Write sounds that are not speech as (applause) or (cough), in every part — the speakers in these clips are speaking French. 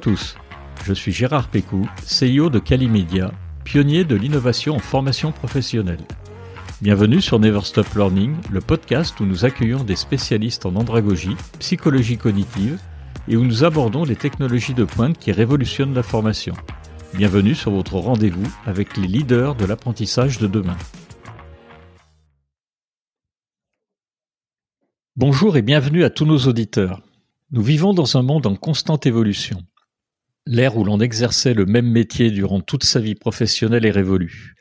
tous, je suis Gérard Pécou, CEO de Calimedia, pionnier de l'innovation en formation professionnelle. Bienvenue sur Never Stop Learning, le podcast où nous accueillons des spécialistes en andragogie, psychologie cognitive et où nous abordons les technologies de pointe qui révolutionnent la formation. Bienvenue sur votre rendez-vous avec les leaders de l'apprentissage de demain. Bonjour et bienvenue à tous nos auditeurs. Nous vivons dans un monde en constante évolution. L'ère où l'on exerçait le même métier durant toute sa vie professionnelle est révolue.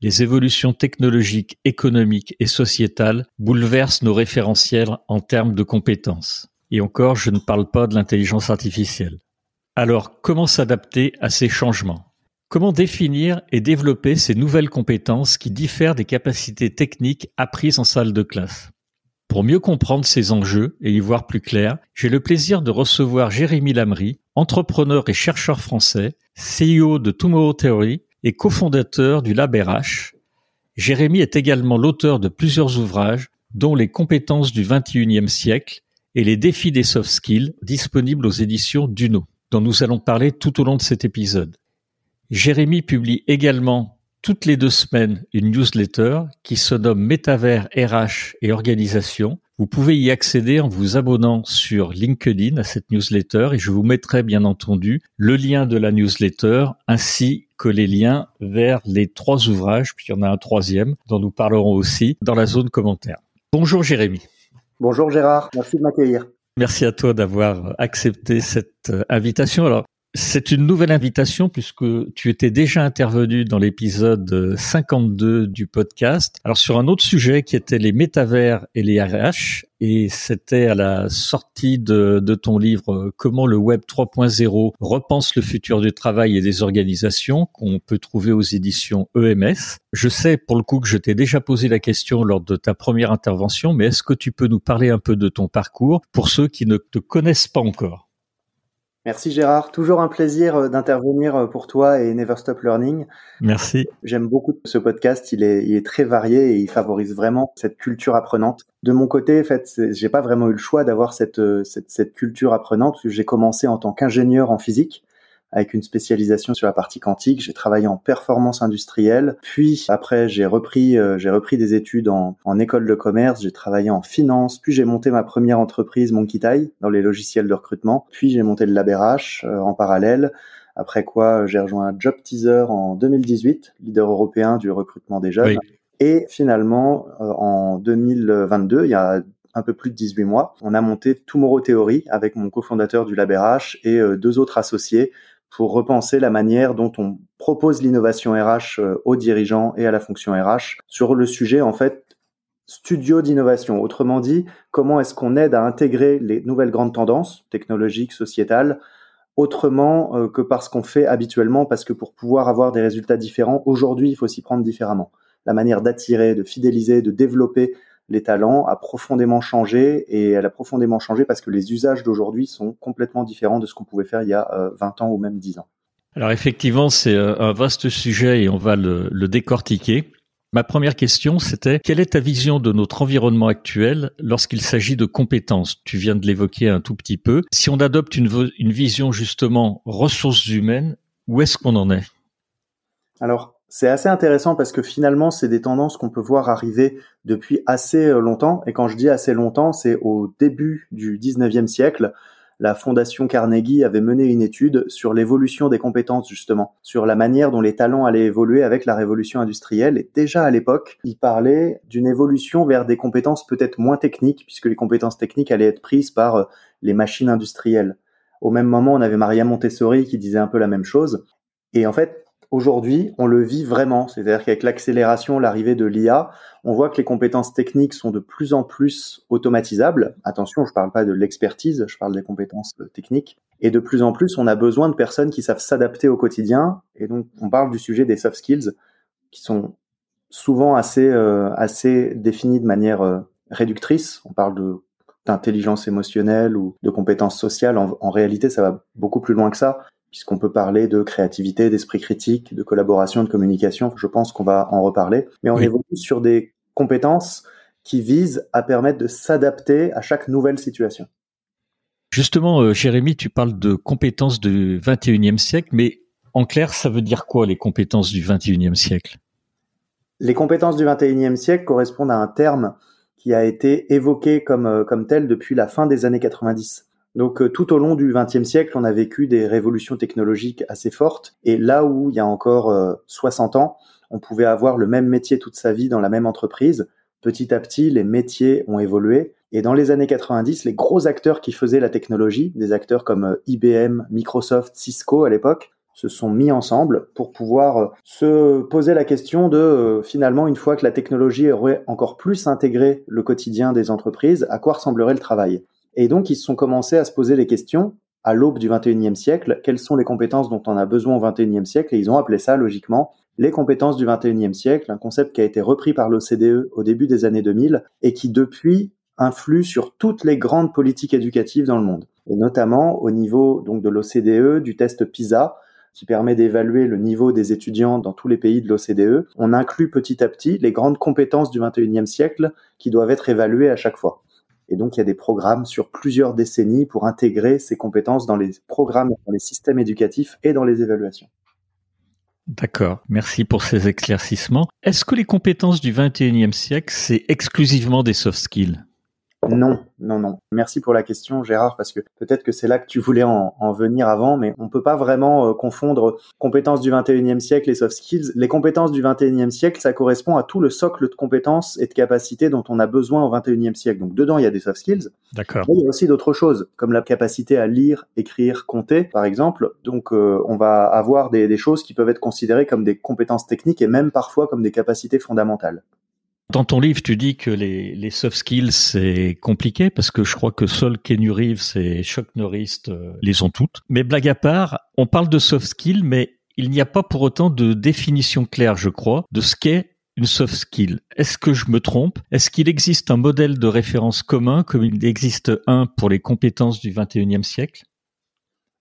Les évolutions technologiques, économiques et sociétales bouleversent nos référentiels en termes de compétences. Et encore, je ne parle pas de l'intelligence artificielle. Alors, comment s'adapter à ces changements? Comment définir et développer ces nouvelles compétences qui diffèrent des capacités techniques apprises en salle de classe? Pour mieux comprendre ces enjeux et y voir plus clair, j'ai le plaisir de recevoir Jérémy Lamry, entrepreneur et chercheur français, CEO de Tomorrow Theory et cofondateur du Lab RH. Jérémy est également l'auteur de plusieurs ouvrages, dont Les compétences du XXIe siècle et les défis des soft skills, disponibles aux éditions Duno, dont nous allons parler tout au long de cet épisode. Jérémy publie également toutes les deux semaines une newsletter qui se nomme Métavers RH et Organisation. Vous pouvez y accéder en vous abonnant sur LinkedIn à cette newsletter et je vous mettrai bien entendu le lien de la newsletter ainsi que les liens vers les trois ouvrages, puis il y en a un troisième dont nous parlerons aussi dans la zone commentaire. Bonjour Jérémy. Bonjour Gérard, merci de m'accueillir. Merci à toi d'avoir accepté cette invitation. Alors, c'est une nouvelle invitation puisque tu étais déjà intervenu dans l'épisode 52 du podcast. Alors sur un autre sujet qui était les métavers et les RH et c'était à la sortie de, ton livre Comment le web 3.0 repense le futur du travail et des organisations qu'on peut trouver aux éditions EMS. Je sais pour le coup que je t'ai déjà posé la question lors de ta première intervention, mais est-ce que tu peux nous parler un peu de ton parcours pour ceux qui ne te connaissent pas encore? Merci Gérard, toujours un plaisir euh, d'intervenir euh, pour toi et Never Stop Learning. Merci. J'aime beaucoup ce podcast, il est, il est très varié et il favorise vraiment cette culture apprenante. De mon côté, en fait, j'ai pas vraiment eu le choix d'avoir cette, euh, cette, cette culture apprenante. J'ai commencé en tant qu'ingénieur en physique avec une spécialisation sur la partie quantique. J'ai travaillé en performance industrielle. Puis après, j'ai repris, euh, j'ai repris des études en, en école de commerce. J'ai travaillé en finance. Puis j'ai monté ma première entreprise, Monkey dans les logiciels de recrutement. Puis j'ai monté le LabRH euh, en parallèle. Après quoi, j'ai rejoint Job Teaser en 2018, leader européen du recrutement des jeunes. Et finalement, euh, en 2022, il y a un peu plus de 18 mois, on a monté Tomorrow Theory avec mon cofondateur du LabRH et deux autres associés pour repenser la manière dont on propose l'innovation RH euh, aux dirigeants et à la fonction RH sur le sujet en fait studio d'innovation. Autrement dit, comment est-ce qu'on aide à intégrer les nouvelles grandes tendances technologiques, sociétales, autrement euh, que parce qu'on fait habituellement, parce que pour pouvoir avoir des résultats différents, aujourd'hui, il faut s'y prendre différemment. La manière d'attirer, de fidéliser, de développer les talents a profondément changé et elle a profondément changé parce que les usages d'aujourd'hui sont complètement différents de ce qu'on pouvait faire il y a 20 euh, ans ou même 10 ans. Alors effectivement, c'est euh, un vaste sujet et on va le, décortiquer. Ma première question, c'était quelle est ta vision de notre environnement actuel lorsqu'il s'agit de compétences? Tu viens de l'évoquer un tout petit peu. Si on adopte une, une vision justement ressources humaines, où est-ce qu'on en est? Alors, c'est assez intéressant parce que finalement, c'est des tendances qu'on peut voir arriver depuis assez euh, longtemps. Et quand je dis assez longtemps, c'est au début du 19e siècle. La Fondation Carnegie avait mené une étude sur l'évolution des compétences, justement, sur la manière dont les talents allaient évoluer avec la révolution industrielle. Et déjà à l'époque, il parlait d'une évolution vers des compétences peut-être moins techniques, puisque les compétences techniques allaient être prises par euh, les machines industrielles. Au même moment, on avait Maria Montessori qui disait un peu la même chose. Et en fait, aujourd'hui, on le vit vraiment. C'est-à-dire qu'avec l'accélération, l'arrivée de l'IA, on voit que les compétences techniques sont de plus en plus automatisables. Attention, je ne parle pas de l'expertise, je parle des compétences euh, techniques. Et de plus en plus, on a besoin de personnes qui savent s'adapter au quotidien. Et donc, on parle du sujet des soft skills, qui sont souvent assez, euh, assez définis de manière euh, réductrice. On parle d'intelligence émotionnelle ou de compétences sociales. en, réalité, ça va beaucoup plus loin que ça puisqu'on peut parler de créativité, d'esprit critique, de collaboration, de communication. Je pense qu'on va en reparler. Mais on évolue sur des compétences qui visent à permettre de s'adapter à chaque nouvelle situation. Justement, euh, Jérémy, tu parles de compétences du 21e siècle, mais en clair, ça veut dire quoi les compétences du 21e siècle? Les compétences du 21e siècle correspondent à un terme qui a été évoqué comme, euh, comme tel depuis la fin des années 90. Donc euh, tout au long du XXe siècle, on a vécu des révolutions technologiques assez fortes. Et là où il y a encore 60 ans, on pouvait avoir le même métier toute sa vie dans la même entreprise, petit à petit, les métiers ont évolué. Et dans les années 90, les gros acteurs qui faisaient la technologie, des acteurs comme IBM, Microsoft, Cisco à l'époque, se sont mis ensemble pour pouvoir euh, se poser la question de euh, finalement une fois que la technologie aurait encore plus intégré le quotidien des entreprises, à quoi ressemblerait le travail Et donc ils se sont commencés à se poser les questions à l'aube du 21e siècle, quelles sont les compétences dont on a besoin au 21e siècle? Et ils ont appelé ça logiquement les compétences du 21e siècle, un concept qui a été repris par l'OCDE au début des années 2000 et qui depuis influe sur toutes les grandes politiques éducatives dans le monde. Et notamment au niveau donc de l'OCDE du test PISA qui permet d'évaluer le niveau des étudiants dans tous les pays de l'OCDE, on inclut petit à petit les grandes compétences du 21e siècle qui doivent être évaluées à chaque fois. Et donc, il y a des programmes sur plusieurs décennies pour intégrer ces compétences dans les programmes, dans les systèmes éducatifs et dans les évaluations. D'accord, merci pour ces éclaircissements. Est-ce que les compétences du 21e siècle, c'est exclusivement des soft skills? Non, non, non. Merci pour la question, Gérard, parce que peut-être que c'est là que tu voulais en, venir avant, mais on peut pas vraiment euh, confondre compétences du 21e siècle et soft skills. Les compétences du 21e siècle, ça correspond à tout le socle de compétences et de capacités dont on a besoin au 21e siècle. Donc dedans, il y a des soft skills. D'accord. il y a aussi d'autres choses, comme la capacité à lire, écrire, compter, par exemple. Donc euh, on va avoir des, des choses qui peuvent être considérées comme des compétences techniques et même parfois comme des capacités fondamentales. Dans ton livre, tu dis que les, soft skills, c'est compliqué parce que je crois que seul Kenny Reeves et Chuck Norris euh, les ont toutes. Mais blague à part, on parle de soft skills, mais il n'y a pas pour autant de définition claire, je crois, de ce qu'est une soft skill. Est-ce que je me trompe? Est-ce qu'il existe un modèle de référence commun comme il existe un pour les compétences du 21e siècle?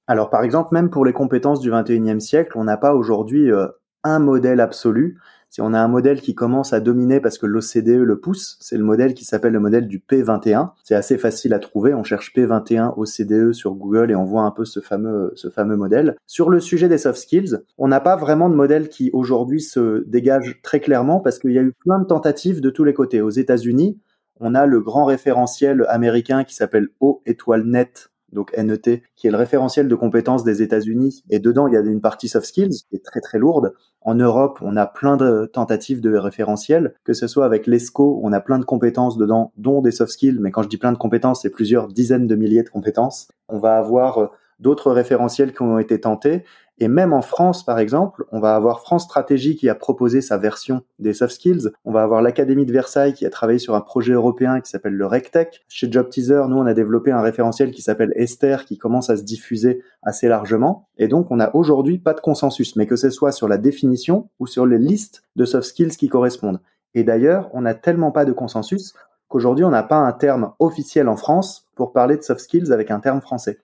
Alors par exemple, même pour les compétences du 21e siècle, on n'a pas aujourd'hui euh, un modèle absolu. Si on a un modèle qui commence à dominer parce que l'OCDE le pousse, c'est le modèle qui s'appelle le modèle du P21. C'est assez facile à trouver. On cherche P21 OCDE sur Google et on voit un peu ce fameux, ce fameux modèle. Sur le sujet des soft skills, on n'a pas vraiment de modèle qui aujourd'hui se dégage très clairement parce qu'il y a eu plein de tentatives de tous les côtés. Aux États-Unis, on a le grand référentiel américain qui s'appelle O étoile net donc NET, qui est le référentiel de compétences des États-Unis. Et dedans, il y a une partie soft skills qui est très très lourde. En Europe, on a plein de tentatives de référentiels, que ce soit avec l'ESCO, on a plein de compétences dedans, dont des soft skills. Mais quand je dis plein de compétences, c'est plusieurs dizaines de milliers de compétences. On va avoir euh, d'autres référentiels qui ont été tentés. Et même en France, par exemple, on va avoir France Stratégie qui a proposé sa version des soft skills. On va avoir l'Académie de Versailles qui a travaillé sur un projet européen qui s'appelle le RecTech. Chez Job Teaser, nous, on a développé un référentiel qui s'appelle Esther qui commence à se diffuser assez largement. Et donc, on n'a aujourd'hui pas de consensus, mais que ce soit sur la définition ou sur les listes de soft skills qui correspondent. Et d'ailleurs, on n'a tellement pas de consensus qu'aujourd'hui, on n'a pas un terme officiel en France pour parler de soft skills avec un terme français.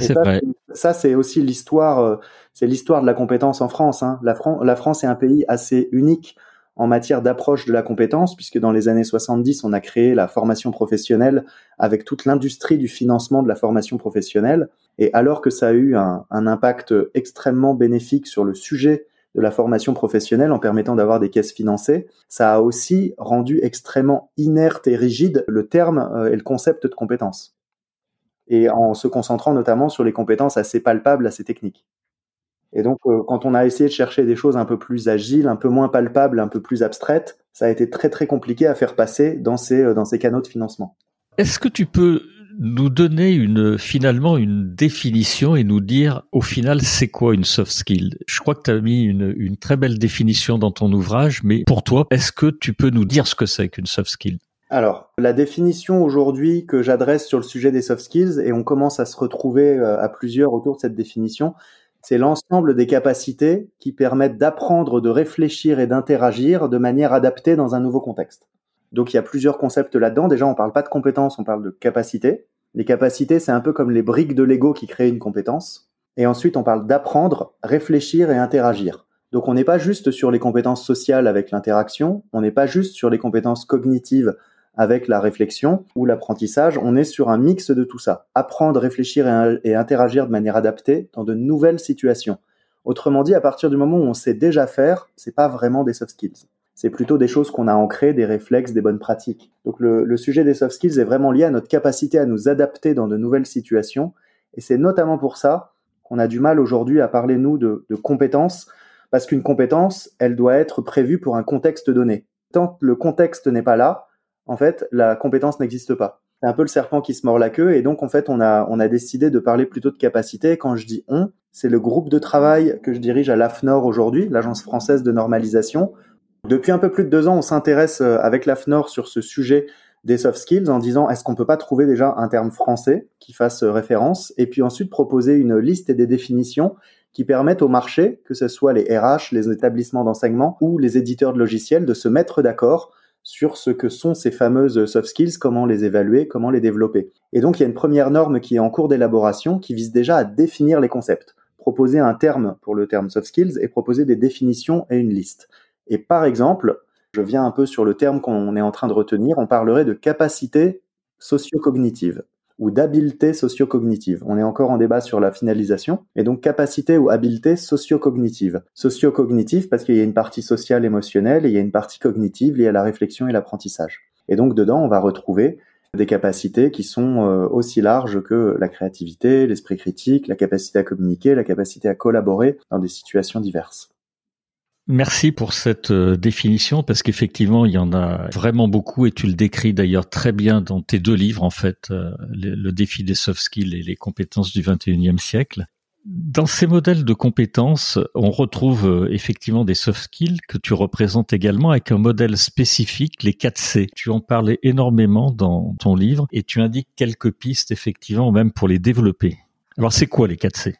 C'est vrai. Ça, c'est aussi l'histoire, euh, c'est l'histoire de la compétence en France. Hein. La, la, France est un pays assez unique en matière d'approche de la compétence, puisque dans les années 70, on a créé la formation professionnelle avec toute l'industrie du financement de la formation professionnelle. Et alors que ça a eu un, un impact extrêmement bénéfique sur le sujet de la formation professionnelle en permettant d'avoir des caisses financées, ça a aussi rendu extrêmement inerte et rigide le terme euh, et le concept de compétence et en se concentrant notamment sur les compétences assez palpables, assez techniques. Et donc, euh, quand on a essayé de chercher des choses un peu plus agiles, un peu moins palpables, un peu plus abstraites, ça a été très très compliqué à faire passer dans ces, euh, dans ces canaux de financement. Est-ce que tu peux nous donner une, finalement une définition et nous dire au final c'est quoi une soft skill? Je crois que tu as mis une, une très belle définition dans ton ouvrage, mais pour toi, est-ce que tu peux nous dire ce que c'est qu'une soft skill? Alors, la définition aujourd'hui que j'adresse sur le sujet des soft skills, et on commence à se retrouver euh, à plusieurs autour de cette définition, c'est l'ensemble des capacités qui permettent d'apprendre, de réfléchir et d'interagir de manière adaptée dans un nouveau contexte. Donc il y a plusieurs concepts là-dedans. Déjà, on ne parle pas de compétences, on parle de capacités. Les capacités, c'est un peu comme les briques de Lego qui créent une compétence. Et ensuite, on parle d'apprendre, réfléchir et interagir. Donc on n'est pas juste sur les compétences sociales avec l'interaction, on n'est pas juste sur les compétences cognitives avec la réflexion ou l'apprentissage, on est sur un mix de tout ça. Apprendre, réfléchir et, interagir de manière adaptée dans de nouvelles situations. Autrement dit, à partir du moment où on sait déjà faire, c'est pas vraiment des soft skills. C'est plutôt des choses qu'on a ancrées, des réflexes, des bonnes pratiques. Donc le, sujet des soft skills est vraiment lié à notre capacité à nous adapter dans de nouvelles situations. Et c'est notamment pour ça qu'on a du mal aujourd'hui à parler, nous, de compétences, parce qu'une compétence, elle doit être prévue pour un contexte donné. Tant que le contexte n'est pas là, en fait, la compétence n'existe pas. C'est un peu le serpent qui se mord la queue, et donc en fait, on a, décidé de parler plutôt de capacité. Quand je dis on, c'est le groupe de travail que je dirige à l'AFNOR aujourd'hui, l'Agence française de normalisation. Depuis un peu plus de deux ans, on s'intéresse euh, avec l'AFNOR sur ce sujet des soft skills en disant est-ce qu'on peut pas trouver déjà un terme français qui fasse euh, référence? Et puis ensuite proposer une liste et des définitions qui permettent au marché, que ce soit les RH, les établissements d'enseignement ou les éditeurs de logiciels, de se mettre d'accord sur ce que sont ces fameuses soft skills, comment les évaluer, comment les développer. Et donc il y a une première norme qui est en cours d'élaboration qui vise déjà à définir les concepts, proposer un terme pour le terme soft skills et proposer des définitions et une liste. Et par exemple, je viens un peu sur le terme qu'on est en train de retenir, on parlerait de capacité socio-cognitive ou d'habileté socio-cognitive. On est encore en débat sur la finalisation. Et donc capacité ou habileté socio-cognitive. Socio-cognitive parce qu'il y a une partie sociale émotionnelle et il y a une partie cognitive liée à la réflexion et l'apprentissage. Et donc dedans, on va retrouver des capacités qui sont euh, aussi larges que la créativité, l'esprit critique, la capacité à communiquer, la capacité à collaborer dans des situations diverses. Merci pour cette euh, définition parce qu'effectivement il y en a vraiment beaucoup et tu le décris d'ailleurs très bien dans tes deux livres en fait, euh, le, défi des soft skills et les compétences du 21e siècle. Dans ces modèles de compétences, on retrouve euh, effectivement des soft skills que tu représentes également avec un modèle spécifique, les 4 C. Tu en parlais énormément dans ton livre et tu indiques quelques pistes effectivement même pour les développer. Alors c'est quoi les 4 C?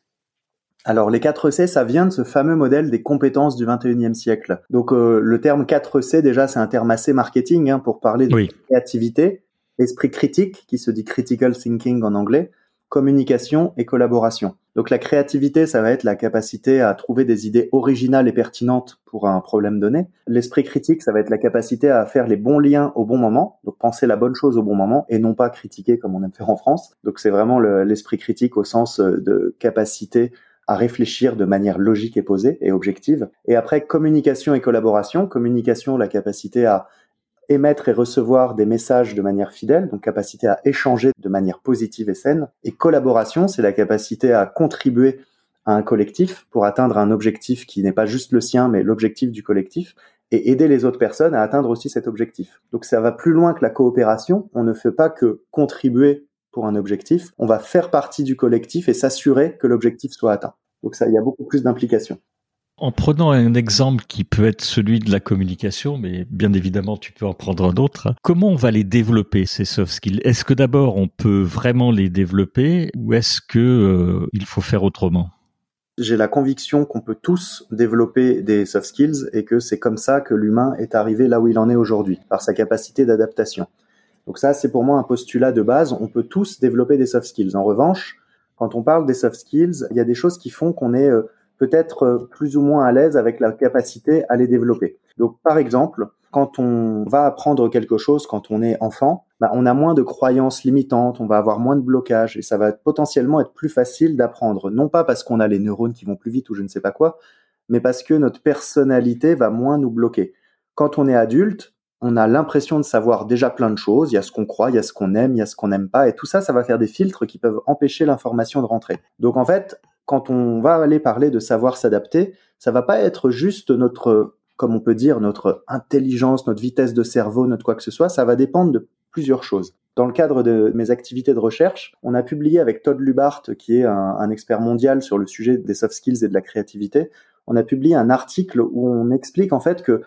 Alors les 4C, ça vient de ce fameux modèle des compétences du 21e siècle. Donc euh, le terme 4C, déjà, c'est un terme assez marketing hein, pour parler de créativité, esprit critique, qui se dit critical thinking en anglais, communication et collaboration. Donc la créativité, ça va être la capacité à trouver des idées originales et pertinentes pour un problème donné. L'esprit critique, ça va être la capacité à faire les bons liens au bon moment, donc penser la bonne chose au bon moment et non pas critiquer comme on aime faire en France. Donc c'est vraiment l'esprit critique au sens euh, de capacité à réfléchir de manière logique et posée et objective. Et après, communication et collaboration. Communication, la capacité à émettre et recevoir des messages de manière fidèle, donc capacité à échanger de manière positive et saine. Et collaboration, c'est la capacité à contribuer à un collectif pour atteindre un objectif qui n'est pas juste le sien, mais l'objectif du collectif, et aider les autres personnes à atteindre aussi cet objectif. Donc ça va plus loin que la coopération. On ne fait pas que contribuer pour un objectif, on va faire partie du collectif et s'assurer que l'objectif soit atteint. Donc ça, il y a beaucoup plus d'implications. En prenant un exemple qui peut être celui de la communication, mais bien évidemment tu peux en prendre un autre, comment on va les développer ces soft skills? Est-ce que d'abord on peut vraiment les développer ou est-ce que euh, il faut faire autrement? J'ai la conviction qu'on peut tous développer des soft skills et que c'est comme ça que l'humain est arrivé là où il en est aujourd'hui, par sa capacité d'adaptation. Donc ça, c'est pour moi un postulat de base. On peut tous développer des soft skills. En revanche, quand on parle des soft skills, il y a des choses qui font qu'on est euh, peut-être euh, plus ou moins à l'aise avec la capacité à les développer. Donc, par exemple, quand on va apprendre quelque chose quand on est enfant, bah, on a moins de croyances limitantes, on va avoir moins de blocages et ça va potentiellement être plus facile d'apprendre. Non pas parce qu'on a les neurones qui vont plus vite ou je ne sais pas quoi, mais parce que notre personnalité va moins nous bloquer. Quand on est adulte, on a l'impression de savoir déjà plein de choses. Il y a ce qu'on croit, il y a ce qu'on aime, il y a ce qu'on n'aime pas. Et tout ça, ça va faire des filtres qui peuvent empêcher l'information de rentrer. Donc en fait, quand on va aller parler de savoir s'adapter, ça va pas être juste notre, comme on peut dire, notre intelligence, notre vitesse de cerveau, notre quoi que ce soit. Ça va dépendre de plusieurs choses. Dans le cadre de mes activités de recherche, on a publié avec Todd Lubart, qui est un, un expert mondial sur le sujet des soft skills et de la créativité, on a publié un article où on explique en fait que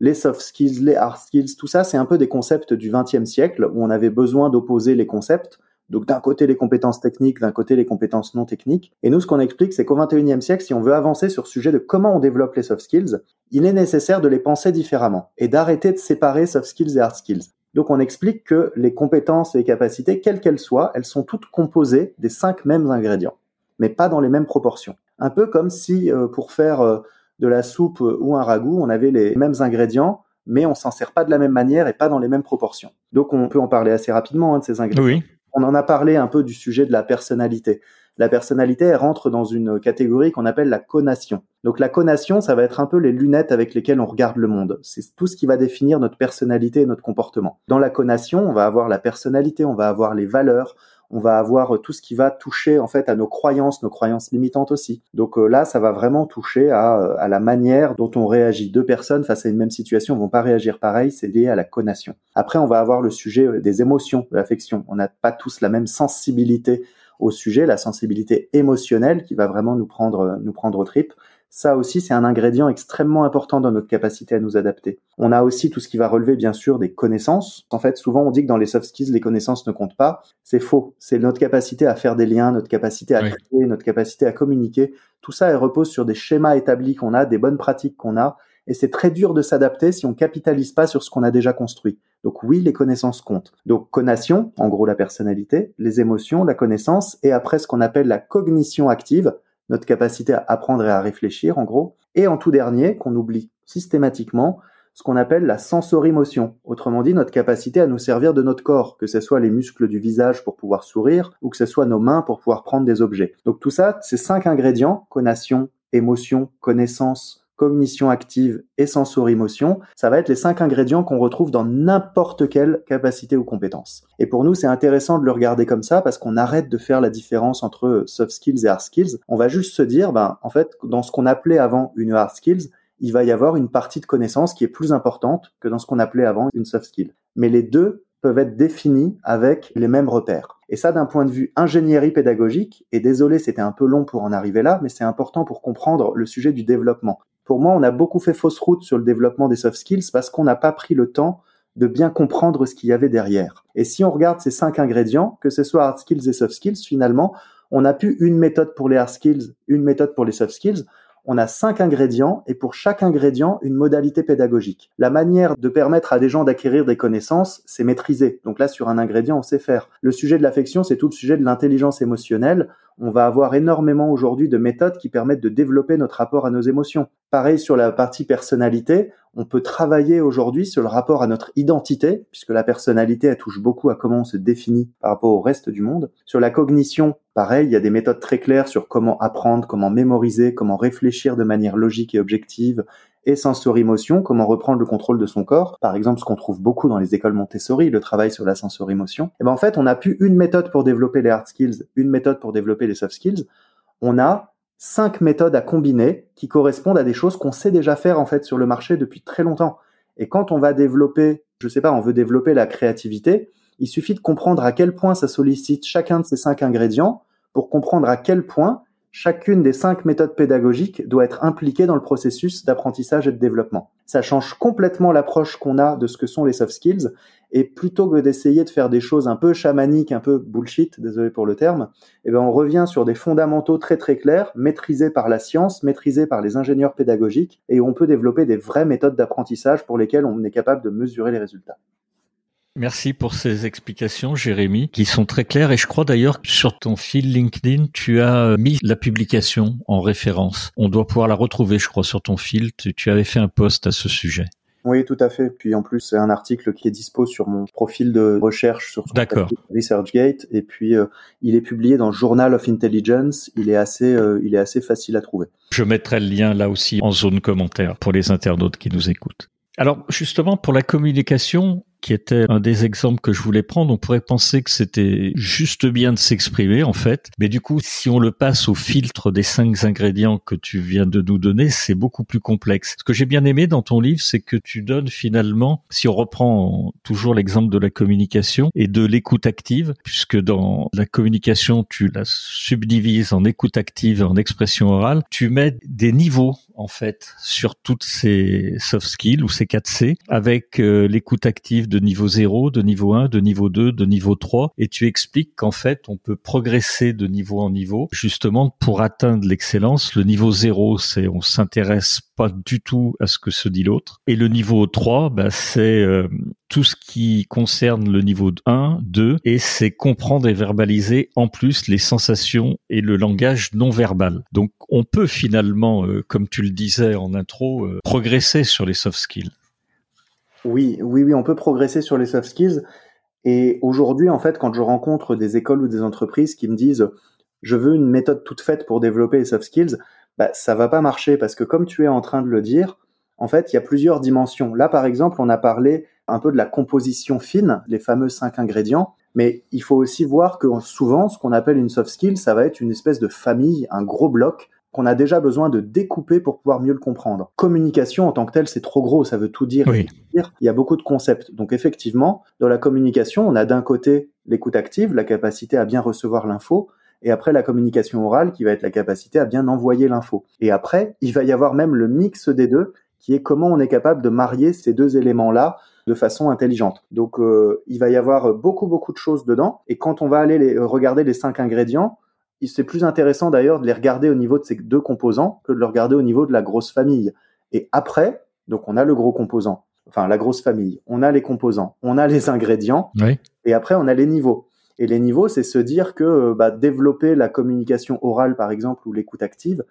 les soft skills, les hard skills, tout ça, c'est un peu des concepts du XXe siècle où on avait besoin d'opposer les concepts. Donc d'un côté les compétences techniques, d'un côté les compétences non techniques. Et nous, ce qu'on explique, c'est qu'au XXIe siècle, si on veut avancer sur le sujet de comment on développe les soft skills, il est nécessaire de les penser différemment et d'arrêter de séparer soft skills et hard skills. Donc on explique que les compétences et les capacités, quelles qu'elles soient, elles sont toutes composées des cinq mêmes ingrédients, mais pas dans les mêmes proportions. Un peu comme si euh, pour faire euh, de la soupe ou un ragoût, on avait les mêmes ingrédients, mais on s'en sert pas de la même manière et pas dans les mêmes proportions. Donc on peut en parler assez rapidement hein, de ces ingrédients. Oui. On en a parlé un peu du sujet de la personnalité. La personnalité, elle rentre dans une catégorie qu'on appelle la conation. Donc la conation, ça va être un peu les lunettes avec lesquelles on regarde le monde. C'est tout ce qui va définir notre personnalité et notre comportement. Dans la conation, on va avoir la personnalité, on va avoir les valeurs, on va avoir tout ce qui va toucher en fait à nos croyances, nos croyances limitantes aussi. Donc euh, là, ça va vraiment toucher à, euh, à, la manière dont on réagit. Deux personnes face à une même situation vont pas réagir pareil, c'est lié à la conation. Après, on va avoir le sujet euh, des émotions, de l'affection. On n'a pas tous la même sensibilité au sujet, la sensibilité émotionnelle qui va vraiment nous prendre nous prendre au trip. Ça aussi, c'est un ingrédient extrêmement important dans notre capacité à nous adapter. On a aussi tout ce qui va relever, bien sûr, des connaissances. En fait, souvent, on dit que dans les soft skills, les connaissances ne comptent pas. C'est faux. C'est notre capacité à faire des liens, notre capacité à créer, notre capacité à communiquer. Tout ça, elle repose sur des schémas établis qu'on a, des bonnes pratiques qu'on a. Et c'est très dur de s'adapter si on capitalise pas sur ce qu'on a déjà construit. Donc oui, les connaissances comptent. Donc connation, en gros la personnalité, les émotions, la connaissance, et après ce qu'on appelle la cognition active, notre capacité à apprendre et à réfléchir, en gros. Et en tout dernier, qu'on oublie systématiquement, ce qu'on appelle la sensorimotion. Autrement dit, notre capacité à nous servir de notre corps, que ce soit les muscles du visage pour pouvoir sourire, ou que ce soit nos mains pour pouvoir prendre des objets. Donc tout ça, ces cinq ingrédients, connation, émotion, connaissance, cognition active et sensorimotion, ça va être les cinq ingrédients qu'on retrouve dans n'importe quelle capacité ou compétence. Et pour nous, c'est intéressant de le regarder comme ça parce qu'on arrête de faire la différence entre soft skills et hard skills. On va juste se dire, ben, en fait, dans ce qu'on appelait avant une hard skills, il va y avoir une partie de connaissance qui est plus importante que dans ce qu'on appelait avant une soft skill. Mais les deux peuvent être définis avec les mêmes repères. Et ça, d'un point de vue ingénierie pédagogique, et désolé, c'était un peu long pour en arriver là, mais c'est important pour comprendre le sujet du développement. Pour moi, on a beaucoup fait fausse route sur le développement des soft skills parce qu'on n'a pas pris le temps de bien comprendre ce qu'il y avait derrière. Et si on regarde ces cinq ingrédients, que ce soit hard skills et soft skills, finalement, on n'a plus une méthode pour les hard skills, une méthode pour les soft skills on a cinq ingrédients et pour chaque ingrédient, une modalité pédagogique. La manière de permettre à des gens d'acquérir des connaissances, c'est maîtriser. Donc là, sur un ingrédient, on sait faire. Le sujet de l'affection, c'est tout le sujet de l'intelligence émotionnelle. On va avoir énormément aujourd'hui de méthodes qui permettent de développer notre rapport à nos émotions. Pareil sur la partie personnalité, on peut travailler aujourd'hui sur le rapport à notre identité, puisque la personnalité, elle touche beaucoup à comment on se définit par rapport au reste du monde. Sur la cognition, pareil, il y a des méthodes très claires sur comment apprendre, comment mémoriser, comment réfléchir de manière logique et objective, et sensorimotion, comment reprendre le contrôle de son corps. Par exemple, ce qu'on trouve beaucoup dans les écoles Montessori, le travail sur la sensorimotion. Et eh ben en fait, on n'a plus une méthode pour développer les hard skills, une méthode pour développer les soft skills. On a cinq méthodes à combiner qui correspondent à des choses qu'on sait déjà faire en fait sur le marché depuis très longtemps. Et quand on va développer, je sais pas, on veut développer la créativité, il suffit de comprendre à quel point ça sollicite chacun de ces cinq ingrédients pour comprendre à quel point chacune des cinq méthodes pédagogiques doit être impliquée dans le processus d'apprentissage et de développement. Ça change complètement l'approche qu'on a de ce que sont les soft skills et plutôt que d'essayer de faire des choses un peu chamaniques, un peu bullshit, désolé pour le terme, eh ben on revient sur des fondamentaux très très clairs, maîtrisés par la science, maîtrisés par les ingénieurs pédagogiques et on peut développer des vraies méthodes d'apprentissage pour lesquelles on est capable de mesurer les résultats. Merci pour ces explications, Jérémy, qui sont très claires. Et je crois d'ailleurs que sur ton fil LinkedIn, tu as mis la publication en référence. On doit pouvoir la retrouver, je crois, sur ton fil. Tu, avais fait un post à ce sujet. Oui, tout à fait. Puis en plus, c'est un article qui est dispo sur mon profil de recherche sur ResearchGate. Et puis, euh, il est publié dans Journal of Intelligence. Il est assez, euh, il est assez facile à trouver. Je mettrai le lien là aussi en zone commentaire pour les internautes qui nous écoutent. Alors justement, pour la communication, qui était un des exemples que je voulais prendre, on pourrait penser que c'était juste bien de s'exprimer en fait, mais du coup, si on le passe au filtre des cinq ingrédients que tu viens de nous donner, c'est beaucoup plus complexe. Ce que j'ai bien aimé dans ton livre, c'est que tu donnes finalement, si on reprend toujours l'exemple de la communication et de l'écoute active, puisque dans la communication, tu la subdivises en écoute active et en expression orale, tu mets des niveaux en fait sur toutes ces soft skills ou ces 4 C avec euh, l'écoute active de niveau 0, de niveau 1, de niveau 2, de niveau 3, et tu expliques qu'en fait, on peut progresser de niveau en niveau, justement pour atteindre l'excellence. Le niveau 0, c'est on s'intéresse pas du tout à ce que se dit l'autre. Et le niveau 3, bah, c'est euh, tout ce qui concerne le niveau 1, 2, et c'est comprendre et verbaliser en plus les sensations et le langage non verbal. Donc on peut finalement, euh, comme tu le disais en intro, euh, progresser sur les soft skills. Oui, oui, oui, on peut progresser sur les soft skills. Et aujourd'hui, en fait, quand je rencontre des écoles ou des entreprises qui me disent je veux une méthode toute faite pour développer les soft skills, bah, ça va pas marcher parce que comme tu es en train de le dire, en fait, il y a plusieurs dimensions. Là, par exemple, on a parlé un peu de la composition fine, les fameux cinq ingrédients, mais il faut aussi voir que souvent, ce qu'on appelle une soft skill, ça va être une espèce de famille, un gros bloc qu'on a déjà besoin de découper pour pouvoir mieux le comprendre. Communication en tant que telle, c'est trop gros, ça veut tout dire. Il y a beaucoup de concepts. Donc effectivement, dans la communication, on a d'un côté l'écoute active, la capacité à bien recevoir l'info, et après la communication orale qui va être la capacité à bien envoyer l'info. Et après, il va y avoir même le mix des deux qui est comment on est capable de marier ces deux éléments-là de façon intelligente. Donc euh, il va y avoir beaucoup beaucoup de choses dedans et quand on va aller les, regarder les cinq ingrédients, c'est plus intéressant d'ailleurs de les regarder au niveau de ces deux composants que de le regarder au niveau de la grosse famille. Et après, donc on a le gros composant, enfin la grosse famille, on a les composants, on a les ingrédients, et après on a les niveaux. Et les niveaux, c'est se dire que euh, bah, développer la communication orale, par exemple, ou l'écoute active,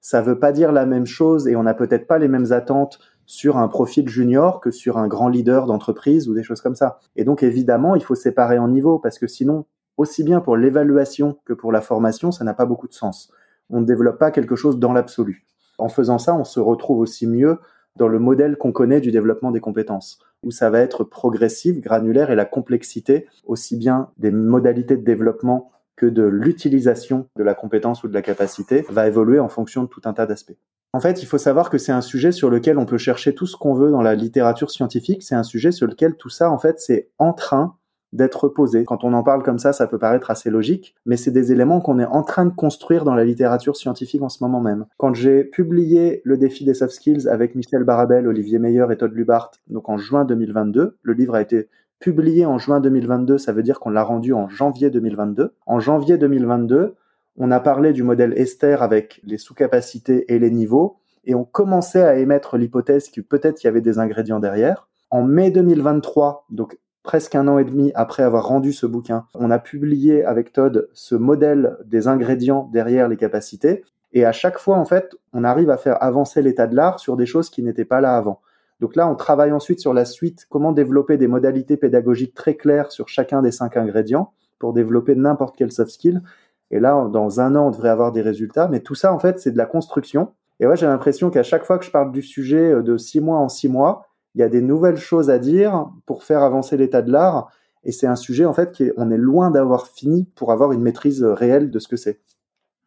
ça veut pas dire la même chose et on n'a peut-être pas les mêmes attentes sur un profil junior que sur un grand leader d'entreprise ou des choses comme ça. Et donc évidemment, il faut séparer en niveaux parce que sinon, aussi bien pour l'évaluation que pour la formation, ça n'a pas beaucoup de sens. On ne développe pas quelque chose dans l'absolu. En faisant ça, on se retrouve aussi mieux dans le modèle qu'on connaît du développement des compétences, où ça va être progressif, granulaire et la complexité, aussi bien des modalités de développement que de l'utilisation de la compétence ou de la capacité va évoluer en fonction de tout un tas d'aspects. En fait, il faut savoir que c'est un sujet sur lequel on peut chercher tout ce qu'on veut dans la littérature scientifique. C'est un sujet sur lequel tout ça, en fait, c'est en train d'être posé. Quand on en parle comme ça, ça peut paraître assez logique, mais c'est des éléments qu'on est en train de construire dans la littérature scientifique en ce moment même. Quand j'ai publié le défi des soft skills avec Michel Barabel, Olivier Meyer et Todd Lubart, donc en juin 2022, le livre a été publié en juin 2022, ça veut dire qu'on l'a rendu en janvier 2022. En janvier 2022, on a parlé du modèle Esther avec les sous-capacités et les niveaux, et on commençait à émettre l'hypothèse que peut-être il y avait des ingrédients derrière. En mai 2023, donc presque un an et demi après avoir rendu ce bouquin, on a publié avec Todd ce modèle des ingrédients derrière les capacités. Et à chaque fois, en fait, on arrive à faire avancer l'état de l'art sur des choses qui n'étaient pas là avant. Donc là, on travaille ensuite sur la suite, comment développer des modalités pédagogiques très claires sur chacun des cinq ingrédients pour développer n'importe quel soft skill. Et là, dans un an, on devrait avoir des résultats. Mais tout ça, en fait, c'est de la construction. Et ouais, j'ai l'impression qu'à chaque fois que je parle du sujet euh, de six mois en six mois, il y a des nouvelles choses à dire pour faire avancer l'état de l'art. Et c'est un sujet, en fait, qui on est loin d'avoir fini pour avoir une maîtrise euh, réelle de ce que c'est.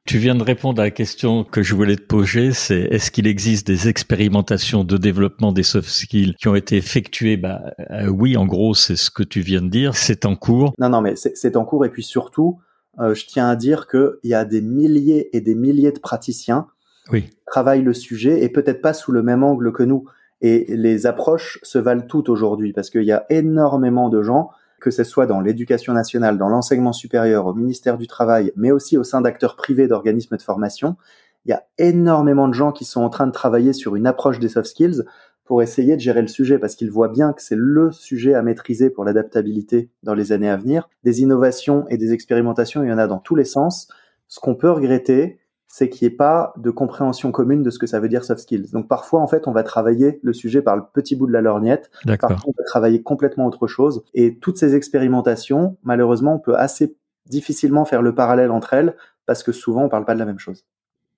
Tu viens de répondre à la question que je voulais te poser, c'est est-ce qu'il existe des expérimentations de développement des soft skills qui ont été effectuées? Bah, euh, Oui, en gros, c'est ce que tu viens de dire, c'est en cours. Non, non, mais c'est en cours et puis surtout, euh, je tiens à dire qu'il y a des milliers et des milliers de praticiens oui. qui travaillent le sujet et peut-être pas sous le même angle que nous. Et les approches se valent toutes aujourd'hui parce qu'il y a énormément de gens que ce soit dans l'éducation nationale, dans l'enseignement supérieur, au ministère du Travail, mais aussi au sein d'acteurs privés d'organismes de formation, il y a énormément de gens qui sont en train de travailler sur une approche des soft skills pour essayer de gérer le sujet parce qu'ils voient bien que c'est le sujet à maîtriser pour l'adaptabilité dans les années à venir. Des innovations et des expérimentations, il y en a dans tous les sens. Ce qu'on peut regretter, c'est qu'il n'y ait pas de compréhension commune de ce que ça veut dire soft skills. Donc parfois, en fait, on va travailler le sujet par le petit bout de la lorgnette. Parfois, on va travailler complètement autre chose. Et toutes ces expérimentations, malheureusement, on peut assez difficilement faire le parallèle entre elles parce que souvent, on parle pas de la même chose.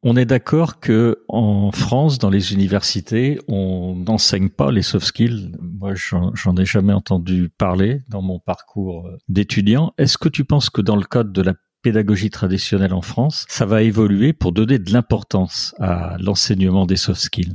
On est d'accord que en France, dans les universités, on n'enseigne pas les soft skills. Moi, j'en ai jamais entendu parler dans mon parcours d'étudiant. Est-ce que tu penses que dans le cadre de la pédagogie traditionnelle en France, ça va évoluer pour donner de l'importance à l'enseignement des soft skills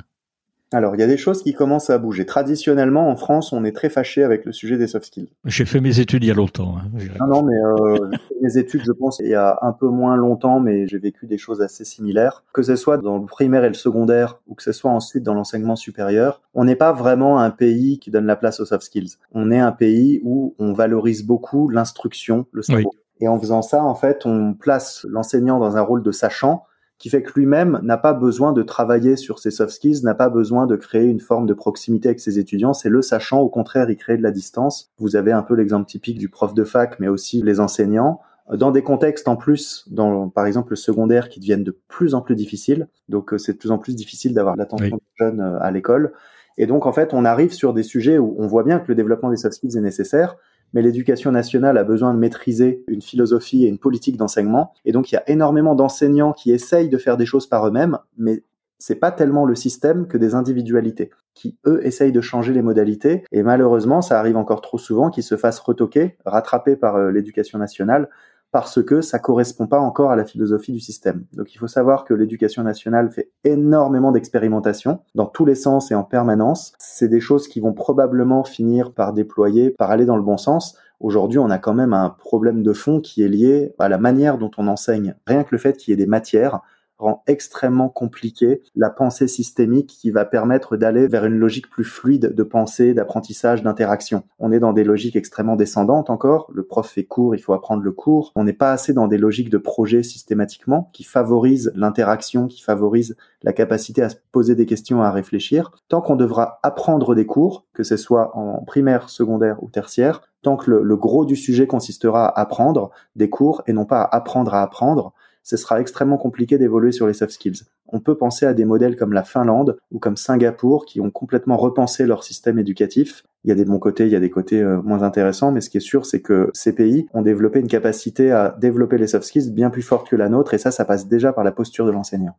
alors, il y a des choses qui commencent à bouger. Traditionnellement, en France, on est très fâché avec le sujet des soft skills. J'ai fait mes études il y a longtemps. Hein. Non, non, mais euh, (laughs) mes études, je pense, il y a un peu moins longtemps, mais j'ai vécu des choses assez similaires. Que ce soit dans le primaire et le secondaire, ou que ce soit ensuite dans l'enseignement supérieur, on n'est pas vraiment un pays qui donne la place aux soft skills. On est un pays où on valorise beaucoup l'instruction, le savoir. Et en faisant ça, en fait, on place l'enseignant dans un rôle de sachant qui fait que lui-même n'a pas besoin de travailler sur ses soft skills, n'a pas besoin de créer une forme de proximité avec ses étudiants. C'est le sachant, au contraire, il crée de la distance. Vous avez un peu l'exemple typique du prof de fac, mais aussi les enseignants. Dans des contextes en plus, dans par exemple le secondaire, qui deviennent de plus en plus difficiles. Donc euh, c'est de plus en plus difficile d'avoir l'attention des jeunes euh, à l'école. Et donc, en fait, on arrive sur des sujets où on voit bien que le développement des soft skills est nécessaire, mais l'éducation nationale a besoin de maîtriser une philosophie et une politique d'enseignement. Et donc, il y a énormément d'enseignants qui essayent de faire des choses par eux-mêmes, mais c'est pas tellement le système que des individualités qui, eux, essayent de changer les modalités. Et malheureusement, ça arrive encore trop souvent qu'ils se fassent retoquer, rattraper par euh, l'éducation nationale parce que ça correspond pas encore à la philosophie du système. Donc il faut savoir que l'éducation nationale fait énormément d'expérimentation dans tous les sens et en permanence. C'est des choses qui vont probablement finir par déployer, par aller dans le bon sens. Aujourd'hui, on a quand même un problème de fond qui est lié à la manière dont on enseigne. Rien que le fait qu'il y ait des matières rend extrêmement compliqué la pensée systémique qui va permettre d'aller vers une logique plus fluide de pensée, d'apprentissage, d'interaction. On est dans des logiques extrêmement descendantes encore. Le prof fait cours, il faut apprendre le cours. On n'est pas assez dans des logiques de projet systématiquement qui favorisent l'interaction, qui favorisent la capacité à se poser des questions, à réfléchir. Tant qu'on devra apprendre des cours, que ce soit en primaire, secondaire ou tertiaire, tant que le, le gros du sujet consistera à apprendre des cours et non pas à apprendre à apprendre, ce sera extrêmement compliqué d'évoluer sur les soft skills. On peut penser à des modèles comme la Finlande ou comme Singapour qui ont complètement repensé leur système éducatif. Il y a des bons côtés, il y a des côtés euh, moins intéressants, mais ce qui est sûr, c'est que ces pays ont développé une capacité à développer les soft skills bien plus forte que la nôtre, et ça, ça passe déjà par la posture de l'enseignant.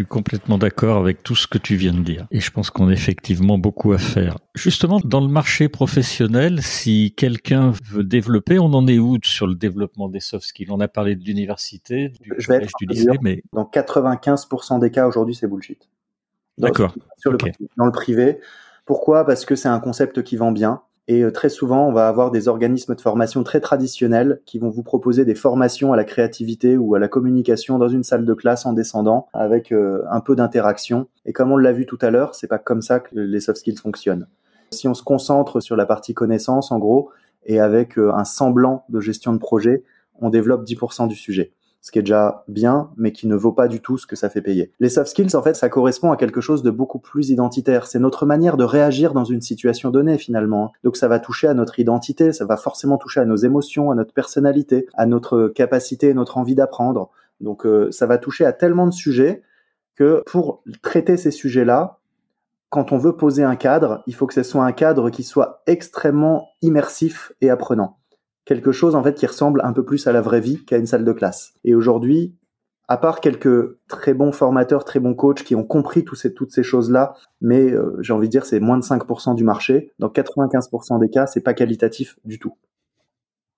Je suis complètement d'accord avec tout ce que tu viens de dire. Et je pense qu'on a effectivement beaucoup à faire. Justement, dans le marché professionnel, si quelqu'un veut développer, on en est où sur le développement des soft skills? On a parlé de l'université, du collège, du lycée, mais... Dans 95% des cas, aujourd'hui, c'est bullshit. D'accord. Dans le privé. Pourquoi? Parce que c'est un concept qui vend bien. Et euh, très souvent, on va avoir des organismes de formation très traditionnels qui vont vous proposer des formations à la créativité ou à la communication dans une salle de classe en descendant avec euh, un peu d'interaction. Et comme on l'a vu tout à l'heure, c'est pas comme ça que les soft skills fonctionnent. Si on se concentre sur la partie connaissance, en gros, et avec euh, un semblant de gestion de projet, on développe 10% du sujet ce qui est déjà bien, mais qui ne vaut pas du tout ce que ça fait payer. Les soft skills, en fait, ça correspond à quelque chose de beaucoup plus identitaire. C'est notre manière de réagir dans une situation donnée, finalement. Donc ça va toucher à notre identité, ça va forcément toucher à nos émotions, à notre personnalité, à notre capacité, notre envie d'apprendre. Donc euh, ça va toucher à tellement de sujets que pour traiter ces sujets-là, quand on veut poser un cadre, il faut que ce soit un cadre qui soit extrêmement immersif et apprenant quelque chose en fait qui ressemble un peu plus à la vraie vie qu'à une salle de classe. Et aujourd'hui, à part quelques très bons formateurs, très bons coachs qui ont compris ces, toutes ces choses-là, mais euh, j'ai envie de dire c'est moins de 5% du marché. Dans 95% des cas, c'est pas qualitatif du tout.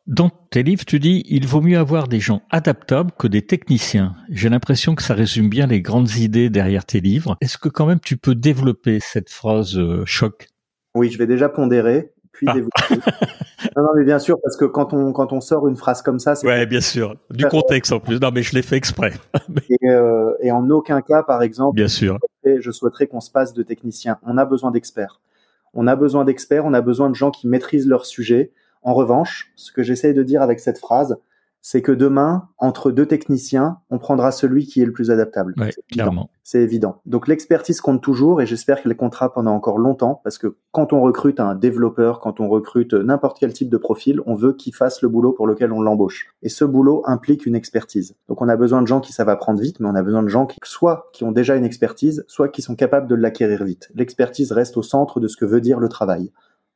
Dans tes livres, tu dis il vaut mieux avoir des gens adaptables que des techniciens. J'ai l'impression que ça résume bien les grandes idées derrière tes livres. Est-ce que quand même tu peux développer cette phrase euh, choc? Oui, je vais déjà pondérer puis ah. (laughs) non, non, mais bien sûr, parce que quand on quand on sort une phrase comme ça, c'est ouais, bien sûr, du contexte en plus. Non, mais je l'ai fait exprès. (laughs) et, euh, et, en aucun cas, par exemple, bien sûr, je souhaiterais qu'on se passe de techniciens. On a besoin d'experts. On a besoin d'experts. On a besoin de gens qui maîtrisent leur sujet. En revanche, ce que j'essaye de dire avec cette phrase, c'est que demain, entre deux techniciens, on prendra celui qui est le plus adaptable. Ouais, clairement. C'est évident. Donc l'expertise compte toujours et j'espère qu'elle comptera pendant encore longtemps parce que quand on recrute un développeur, quand on recrute n'importe quel type de profil, on veut qu'il fasse le boulot pour lequel on l'embauche. Et ce boulot implique une expertise. Donc on a besoin de gens qui savent apprendre vite, mais on a besoin de gens qui soit qui ont déjà une expertise, soit qui sont capables de l'acquérir vite. L'expertise reste au centre de ce que veut dire le travail.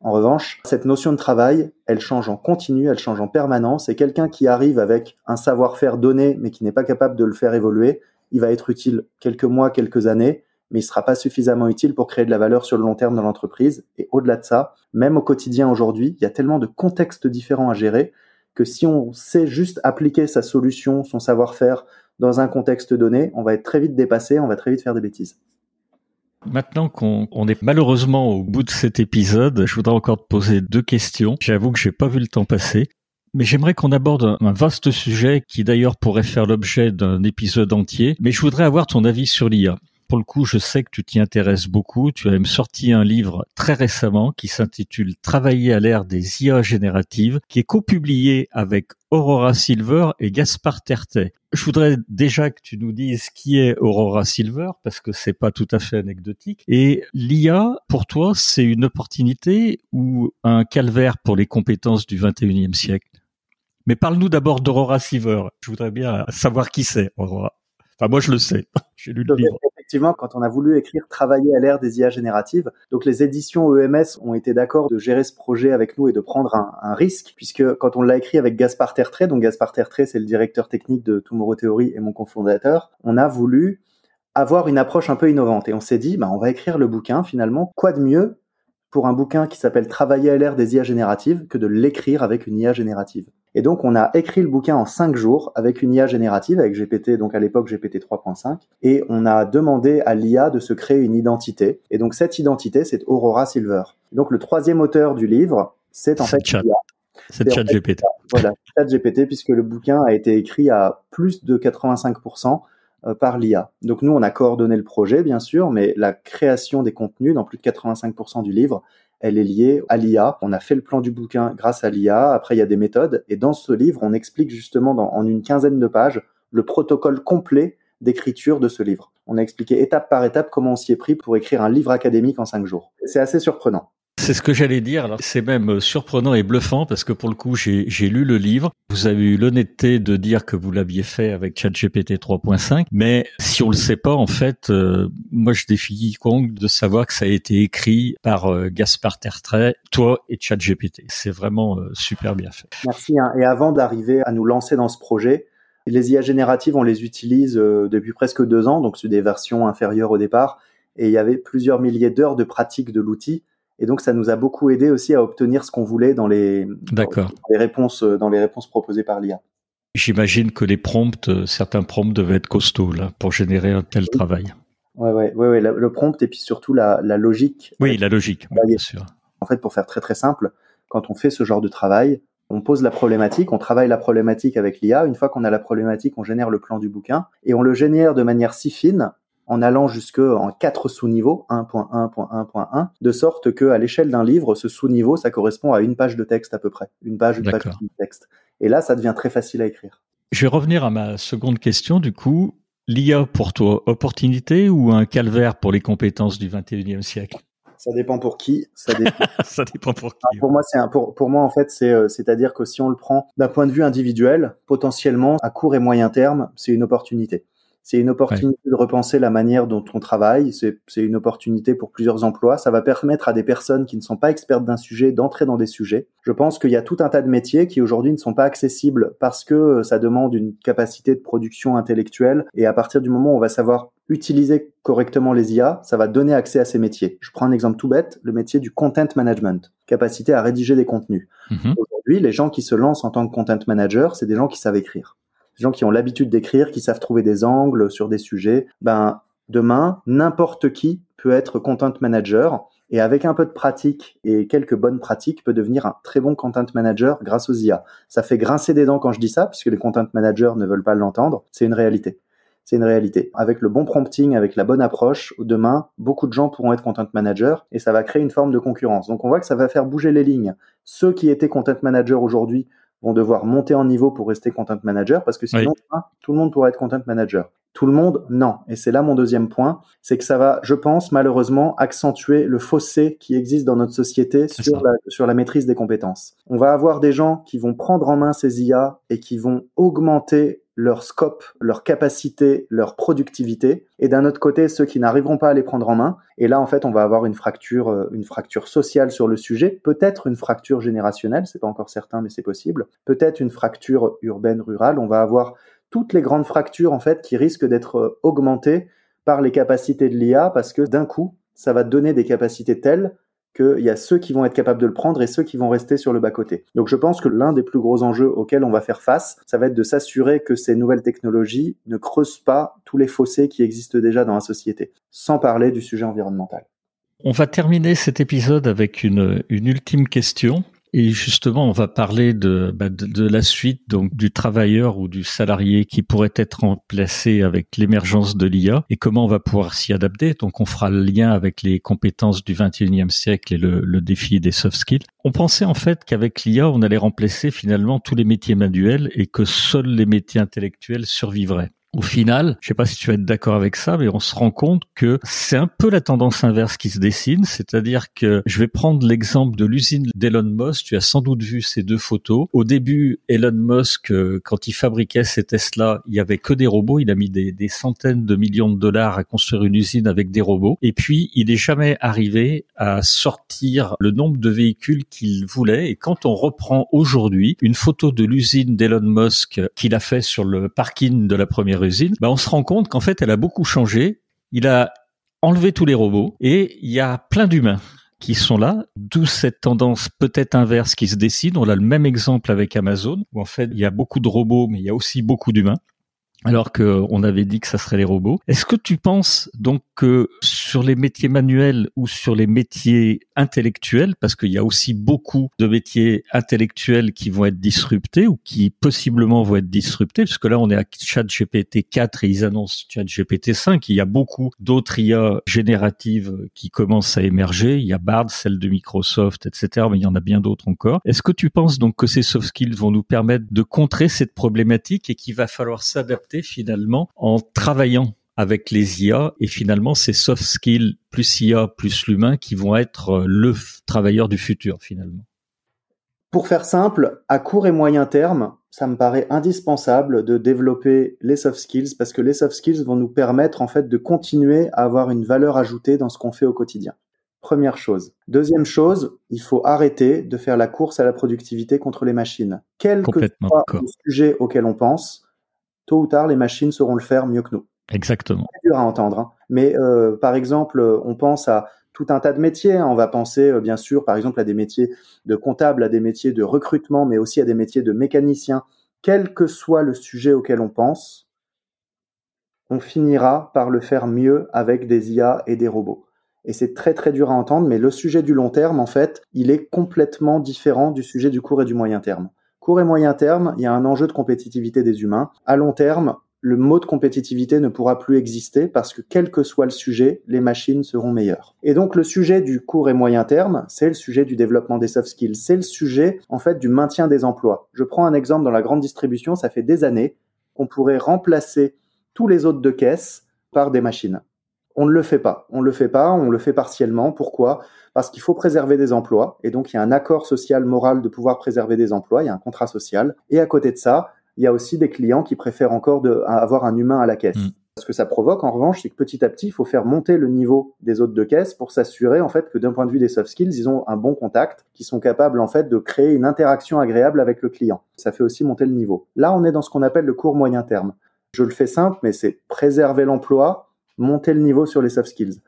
En revanche, cette notion de travail, elle change en continu, elle change en permanence, et quelqu'un qui arrive avec un savoir-faire donné, mais qui n'est pas capable de le faire évoluer, il va être utile quelques mois, quelques années, mais il ne sera pas suffisamment utile pour créer de la valeur sur le long terme dans l'entreprise. Et au-delà de ça, même au quotidien aujourd'hui, il y a tellement de contextes différents à gérer que si on sait juste appliquer sa solution, son savoir-faire dans un contexte donné, on va être très vite dépassé, on va très vite faire des bêtises. Maintenant qu'on est malheureusement au bout de cet épisode, je voudrais encore te poser deux questions. J'avoue que j'ai pas vu le temps passer. Mais j'aimerais qu'on aborde un vaste sujet qui d'ailleurs pourrait faire l'objet d'un épisode entier. Mais je voudrais avoir ton avis sur l'IA. Pour le coup, je sais que tu t'y intéresses beaucoup. Tu as même sorti un livre très récemment qui s'intitule Travailler à l'ère des IA génératives, qui est copublié avec Aurora Silver et Gaspard Tertet. Je voudrais déjà que tu nous dises qui est Aurora Silver parce que c'est pas tout à fait anecdotique. Et l'IA, pour toi, c'est une opportunité ou un calvaire pour les compétences du 21e siècle? Mais parle-nous d'abord d'Aurora Silver. Je voudrais bien savoir qui c'est, Aurora. Enfin, moi, je le sais. (laughs) J'ai lu le livre effectivement, quand on a voulu écrire Travailler à l'ère des IA génératives, donc les éditions EMS ont été d'accord de gérer ce projet avec nous et de prendre un, risque, puisque quand on l'a écrit avec Gaspard Tertré, donc Gaspard Tertré, c'est le directeur technique de Tomorrow Theory et mon cofondateur, on a voulu avoir une approche un peu innovante. Et on s'est dit, bah, on va écrire le bouquin finalement. Quoi de mieux pour un bouquin qui s'appelle Travailler à l'ère des IA génératives que de l'écrire avec une IA générative? Et donc, on a écrit le bouquin en cinq jours avec une IA générative, avec GPT, donc à l'époque GPT 3.5, et on a demandé à l'IA de se créer une identité. Et donc, cette identité, c'est Aurora Silver. Donc, le troisième auteur du livre, c'est en fait chat. C'est ChatGPT. Voilà, ChatGPT, puisque le bouquin a été écrit à plus de 85% euh, par l'IA. Donc nous, on a coordonné le projet, bien sûr, mais la création des contenus dans plus de 85% du livre, elle est liée à l'IA. On a fait le plan du bouquin grâce à l'IA. Après, il y a des méthodes. Et dans ce livre, on explique justement en une quinzaine de pages le protocole complet d'écriture de ce livre. On a expliqué étape par étape comment on s'y est pris pour écrire un livre académique en cinq jours. C'est assez surprenant. C'est ce que j'allais dire. Alors, c'est même euh, surprenant et bluffant parce que pour le coup, j'ai, lu le livre. Vous avez eu l'honnêteté de dire que vous l'aviez fait avec ChatGPT 3.5. Mais si on le sait pas, en fait, euh, moi, je défie quiconque de savoir que ça a été écrit par euh, Gaspard Tertrais, toi et ChatGPT. C'est vraiment super bien fait. Merci. Hein. Et avant d'arriver à nous lancer dans ce projet, les IA génératives, on les utilise depuis presque deux ans. Donc, c'est des versions inférieures au départ. Et il y avait plusieurs milliers d'heures de pratique de l'outil. Et donc, ça nous a beaucoup aidé aussi à obtenir ce qu'on voulait dans les, les réponses, euh, dans les réponses proposées par l'IA. J'imagine que les prompts, euh, certains prompts devaient être costauds là pour générer un tel travail. Ouais, ouais, ouais, ouais le prompt et puis surtout la, la logique. Oui, la logique, bien sûr. En fait, pour faire très très simple, quand on fait ce genre de travail, on pose la problématique, on travaille la problématique avec l'IA. Une fois qu'on a la problématique, on génère le plan du bouquin et on le génère de manière si fine en allant jusque en quatre sous-niveaux, 1.1.1.1, de sorte que à l'échelle d'un livre, ce sous-niveau, ça correspond à une page de texte à peu près, une page, une page de texte. Et là, ça devient très facile à écrire. Je vais revenir à ma seconde question, du coup. L'IA pour toi, opportunité ou un calvaire pour les compétences du 21e siècle? Ça dépend pour qui. Ça dépend, (laughs) ça dépend pour qui. pour moi, c'est pour, pour moi en fait, c'est euh, c'est-à-dire que si on le prend d'un point de vue individuel, potentiellement à court et moyen terme, c'est une opportunité. C'est une opportunité de repenser la manière dont on travaille. C'est une opportunité pour plusieurs emplois. Ça va permettre à des personnes qui ne sont pas expertes d'un sujet d'entrer dans des sujets. Je pense qu'il y a tout un tas de métiers qui aujourd'hui ne sont pas accessibles parce que euh, ça demande une capacité de production intellectuelle. Et à partir du moment où on va savoir utiliser correctement les IA, ça va donner accès à ces métiers. Je prends un exemple tout bête, le métier du content management, capacité à rédiger des contenus. Mm-hmm. Aujourd'hui, les gens qui se lancent en tant que content manager, c'est des gens qui savent écrire des gens qui ont l'habitude d'écrire, qui savent trouver des angles sur des sujets, ben demain, n'importe qui peut être content manager et avec un peu de pratique et quelques bonnes pratiques peut devenir un très bon content manager grâce aux IA. Ça fait grincer des dents quand je dis ça, puisque les content managers ne veulent pas l'entendre. C'est une réalité. C'est une réalité. Avec le bon prompting, avec la bonne approche, demain, beaucoup de gens pourront être content manager et ça va créer une forme de concurrence. Donc on voit que ça va faire bouger les lignes. Ceux qui étaient content manager aujourd'hui vont devoir monter en niveau pour rester content manager parce que sinon, hein, tout le monde pourrait être content manager. Tout le monde, non. Et c'est là mon deuxième point, c'est que ça va, je pense, malheureusement, accentuer le fossé qui existe dans notre société sur la, sur la maîtrise des compétences. On va avoir des gens qui vont prendre en main ces IA et qui vont augmenter leur scope, leur capacité, leur productivité, et d'un autre côté ceux qui n'arriveront pas à les prendre en main. Et là, en fait, on va avoir une fracture, euh, une fracture sociale sur le sujet, peut-être une fracture générationnelle, c'est pas encore certain, mais c'est possible. Peut-être une fracture urbaine rurale. On va avoir toutes les grandes fractures en fait qui risquent d'être euh, augmentées par les capacités de l'IA parce que d'un coup, ça va donner des capacités telles qu'il y a ceux qui vont être capables de le prendre et ceux qui vont rester sur le bas-côté. Donc je pense que l'un des plus gros enjeux auxquels on va faire face, ça va être de s'assurer que ces nouvelles technologies ne creusent pas tous les fossés qui existent déjà dans la société, sans parler du sujet environnemental. On va terminer cet épisode avec une, une ultime question et justement, on va parler bah, de, de, la suite donc du travailleur ou du salarié qui pourrait être remplacé avec l'émergence de l'IA et comment on va pouvoir s'y adapter. Donc, on fera le lien avec les compétences du 21e siècle et le, le défi des soft skills. On pensait en fait qu'avec l'IA, on allait remplacer finalement tous les métiers manuels et que seuls les métiers intellectuels survivraient. Au final, je sais pas si tu vas être d'accord avec ça, mais on se rend compte que c'est un peu la tendance inverse qui se dessine, c'est-à-dire que je vais prendre l'exemple de l'usine d'Elon Musk. Tu as sans doute vu ces deux photos. Au début, Elon Musk, euh, quand il fabriquait ses Tesla, il y avait que des robots. Il a mis des, des centaines de millions de dollars à construire une usine avec des robots. Et puis, il n'est jamais arrivé à sortir le nombre de véhicules qu'il voulait. Et quand on reprend aujourd'hui une photo de l'usine d'Elon Musk qu'il a fait sur le parking de la première bah on se rend compte qu'en fait, elle a beaucoup changé. Il a enlevé tous les robots et il y a plein d'humains qui sont là, d'où cette tendance peut-être inverse qui se décide. On a le même exemple avec Amazon, où en fait il y a beaucoup de robots, mais il y a aussi beaucoup d'humains alors qu'on avait dit que ça serait les robots. Est-ce que tu penses donc que sur les métiers manuels ou sur les métiers intellectuels, parce qu'il y a aussi beaucoup de métiers intellectuels qui vont être disruptés ou qui possiblement vont être disruptés, parce que là on est à ChatGPT 4 et ils annoncent ChatGPT 5. Il y a beaucoup d'autres IA génératives qui commencent à émerger. Il y a Bard, celle de Microsoft, etc. Mais il y en a bien d'autres encore. Est-ce que tu penses donc que ces soft skills vont nous permettre de contrer cette problématique et qu'il va falloir s'adapter finalement en travaillant avec les IA et finalement ces soft skills plus IA plus l'humain qui vont être euh, le travailleur du futur finalement. Pour faire simple, à court et moyen terme, ça me paraît indispensable de développer les soft skills parce que les soft skills vont nous permettre en fait de continuer à avoir une valeur ajoutée dans ce qu'on fait au quotidien. Première chose. Deuxième chose, il faut arrêter de faire la course à la productivité contre les machines. Quel que soit le sujet auquel on pense, tôt ou tard, les machines sauront le faire mieux que nous. Exactement. C'est dur à entendre. Hein. Mais euh, par exemple, on pense à tout un tas de métiers. Hein. On va penser, euh, bien sûr, par exemple, à des métiers de comptable, à des métiers de recrutement, mais aussi à des métiers de mécanicien. Quel que soit le sujet auquel on pense, on finira par le faire mieux avec des IA et des robots. Et c'est très très dur à entendre, mais le sujet du long terme, en fait, il est complètement différent du sujet du court et du moyen terme. Court et moyen terme, il y a un enjeu de compétitivité des humains. À long terme, le mot de compétitivité ne pourra plus exister parce que quel que soit le sujet, les machines seront meilleures. Et donc le sujet du court et moyen terme, c'est le sujet du développement des soft skills, c'est le sujet en fait du maintien des emplois. Je prends un exemple dans la grande distribution, ça fait des années qu'on pourrait remplacer tous les autres de caisse par des machines. On ne le fait pas. On ne le fait pas, on le fait partiellement. Pourquoi? Parce qu'il faut préserver des emplois. Et donc, il y a un accord social moral de pouvoir préserver des emplois. Il y a un contrat social. Et à côté de ça, il y a aussi des clients qui préfèrent encore de, avoir un humain à la caisse. Mm. Ce que ça provoque, en revanche, c'est que petit à petit, il faut faire monter le niveau des hôtes de caisse pour s'assurer, en fait, que d'un point de vue des soft skills, ils ont un bon contact, qui sont capables, en fait, de créer une interaction agréable avec le client. Ça fait aussi monter le niveau. Là, on est dans ce qu'on appelle le court moyen terme. Je le fais simple, mais c'est préserver l'emploi, monter le niveau sur les soft skills.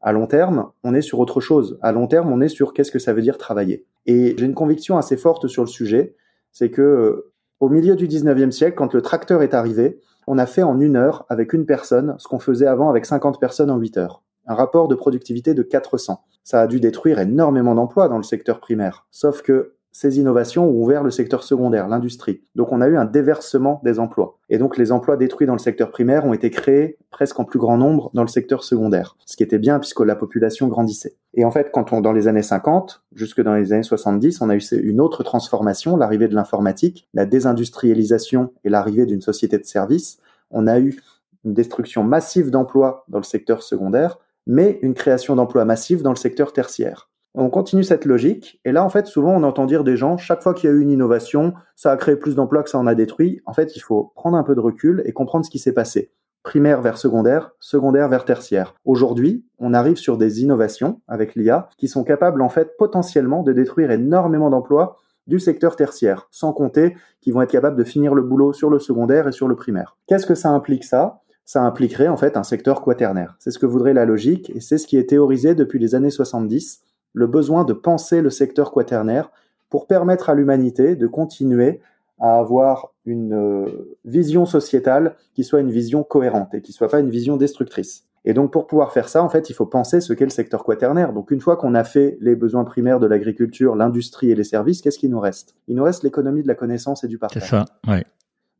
À long terme, on est sur autre chose. À long terme, on est sur qu'est-ce que ça veut dire travailler. Et j'ai une conviction assez forte sur le sujet, c'est que euh, au milieu du 19e siècle, quand le tracteur est arrivé, on a fait en une heure avec une personne ce qu'on faisait avant avec 50 personnes en 8 heures. Un rapport de productivité de 400. Ça a dû détruire énormément d'emplois dans le secteur primaire. Sauf que ces innovations ont ouvert le secteur secondaire, l'industrie. Donc on a eu un déversement des emplois. Et donc les emplois détruits dans le secteur primaire ont été créés presque en plus grand nombre dans le secteur secondaire, ce qui était bien puisque la population grandissait. Et en fait, quand on dans les années 50 jusque dans les années 70, on a eu une autre transformation, l'arrivée de l'informatique, la désindustrialisation et l'arrivée d'une société de services. On a eu une destruction massive d'emplois dans le secteur secondaire, mais une création d'emplois massive dans le secteur tertiaire. On continue cette logique, et là, en fait, souvent, on entend dire des gens, chaque fois qu'il y a eu une innovation, ça a créé plus d'emplois que ça en a détruit. En fait, il faut prendre un peu de recul et comprendre ce qui s'est passé. Primaire vers secondaire, secondaire vers tertiaire. Aujourd'hui, on arrive sur des innovations avec l'IA qui sont capables, en fait, potentiellement de détruire énormément d'emplois du secteur tertiaire, sans compter qu'ils vont être capables de finir le boulot sur le secondaire et sur le primaire. Qu'est-ce que ça implique ça? Ça impliquerait en fait un secteur quaternaire. C'est ce que voudrait la logique et c'est ce qui est théorisé depuis les années 70 le besoin de penser le secteur quaternaire pour permettre à l'humanité de continuer à avoir une euh, vision sociétale qui soit une vision cohérente et qui soit pas une vision destructrice. Et donc pour pouvoir faire ça, en fait, il faut penser ce qu'est le secteur quaternaire. Donc une fois qu'on a fait les besoins primaires de l'agriculture, l'industrie et les services, qu'est-ce qui nous reste? Il nous reste l'économie de la connaissance et du partage. C'est ça, ouais.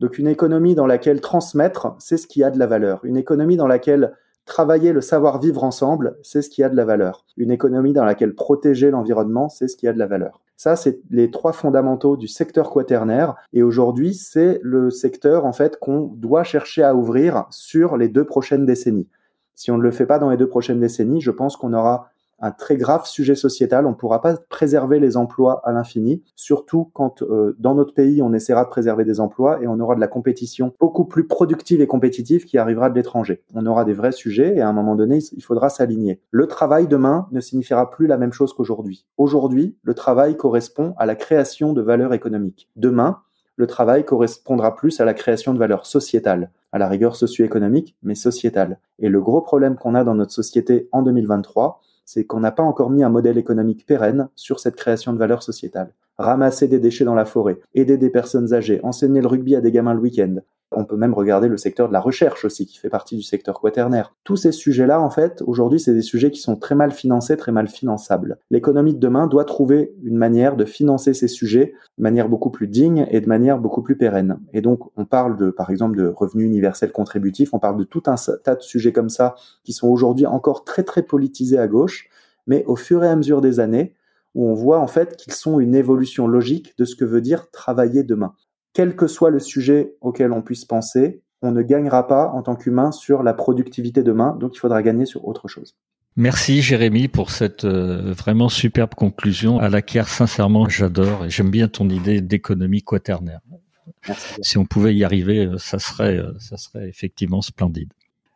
Donc une économie dans laquelle transmettre, c'est ce qui a de la valeur. Une économie dans laquelle Travailler le savoir-vivre ensemble, c'est ce qui a de la valeur. Une économie dans laquelle protéger l'environnement, c'est ce qui a de la valeur. Ça, c'est les trois fondamentaux du secteur quaternaire. Et aujourd'hui, c'est le secteur, en fait, qu'on doit chercher à ouvrir sur les deux prochaines décennies. Si on ne le fait pas dans les deux prochaines décennies, je pense qu'on aura un très grave sujet sociétal. On ne pourra pas préserver les emplois à l'infini, surtout quand euh, dans notre pays on essaiera de préserver des emplois et on aura de la compétition beaucoup plus productive et compétitive qui arrivera de l'étranger. On aura des vrais sujets et à un moment donné il faudra s'aligner. Le travail demain ne signifiera plus la même chose qu'aujourd'hui. Aujourd'hui, le travail correspond à la création de valeur économique. Demain, le travail correspondra plus à la création de valeur sociétale, à la rigueur socio-économique, mais sociétale. Et le gros problème qu'on a dans notre société en 2023, c'est qu'on n'a pas encore mis un modèle économique pérenne sur cette création de valeur sociétale. Ramasser des déchets dans la forêt, aider des personnes âgées, enseigner le rugby à des gamins le week-end, on peut même regarder le secteur de la recherche aussi, qui fait partie du secteur quaternaire. Tous ces sujets-là, en fait, aujourd'hui, c'est des sujets qui sont très mal financés, très mal finançables. L'économie de demain doit trouver une manière de financer ces sujets de manière beaucoup plus digne et de manière beaucoup plus pérenne. Et donc, on parle de, par exemple, de revenus universels contributifs, on parle de tout un tas de sujets comme ça qui sont aujourd'hui encore très, très politisés à gauche, mais au fur et à mesure des années, où on voit en fait qu'ils sont une évolution logique de ce que veut dire travailler demain quel que soit le sujet auquel on puisse penser, on ne gagnera pas en tant qu'humain sur la productivité demain, donc il faudra gagner sur autre chose. Merci Jérémy pour cette euh, vraiment superbe conclusion à laquelle sincèrement j'adore et j'aime bien ton idée d'économie quaternaire. Si on pouvait y arriver, euh, ça serait, euh, ça serait effectivement splendide.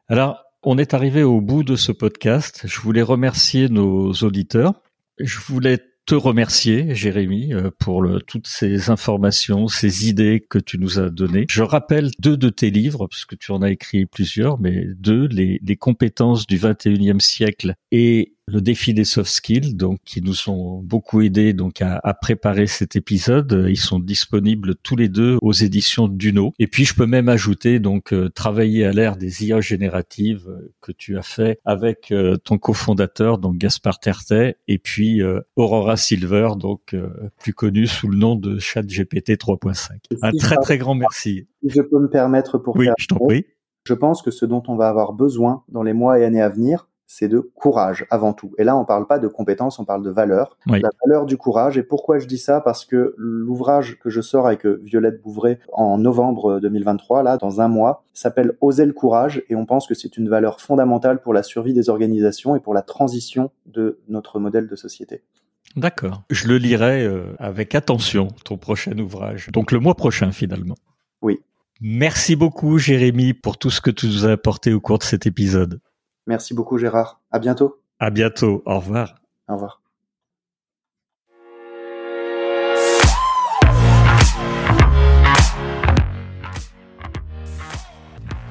Alors, on est arrivé au bout de ce podcast. Je voulais remercier nos auditeurs. Je voulais te remercier, Jérémy, euh, pour le, toutes ces informations, ces idées que tu nous as données. Je rappelle deux de tes livres, parce que tu en as écrit plusieurs, mais deux, les, les compétences du 21e siècle et le défi des soft skills, donc qui nous ont beaucoup aidés donc à, à, préparer cet épisode. Ils sont disponibles tous les deux aux éditions Duno. Et puis je peux même ajouter donc euh, travailler à l'ère des IA génératives euh, que tu as fait avec euh, ton cofondateur donc Gaspard Tertet et puis Aurora Silver donc plus connu sous le nom de ChatGPT 3.5. Un très très grand merci. Je peux me permettre pour oui, je t'en prie. Je pense que ce dont on va avoir besoin dans les mois et années à venir, c'est de courage avant tout. Et là, on parle pas de compétences, on parle de valeur. La valeur du courage. Et pourquoi je dis ça? Parce que l'ouvrage que je sors avec euh, Violette Bouvray en novembre 2023, là, dans un mois, s'appelle Oser le courage. Et on pense que c'est une valeur fondamentale pour la survie des organisations et pour la transition de notre modèle de société. D'accord. Je le lirai euh, avec attention, ton prochain ouvrage. Donc le mois prochain, finalement. Oui. Merci beaucoup, Jérémy, pour tout ce que tu nous as apporté au cours de cet épisode. Merci beaucoup Gérard. À bientôt. À bientôt. Au revoir. Au revoir.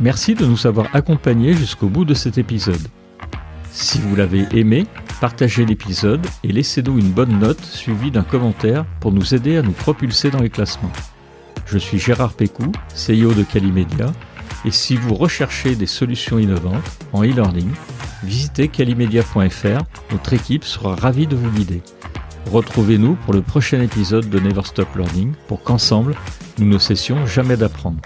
Merci de nous avoir accompagnés jusqu'au bout de cet épisode. Si vous l'avez aimé, partagez l'épisode et laissez-nous une bonne note suivie d'un commentaire pour nous aider à nous propulser dans les classements. Je suis Gérard Pécou, CEO de Calimedia et si vous recherchez des solutions innovantes en e-learning, visitez calimedia.fr. Notre équipe sera ravie de vous guider. Retrouvez-nous pour le prochain épisode de Never Stop Learning pour qu'ensemble, nous ne cessions jamais d'apprendre.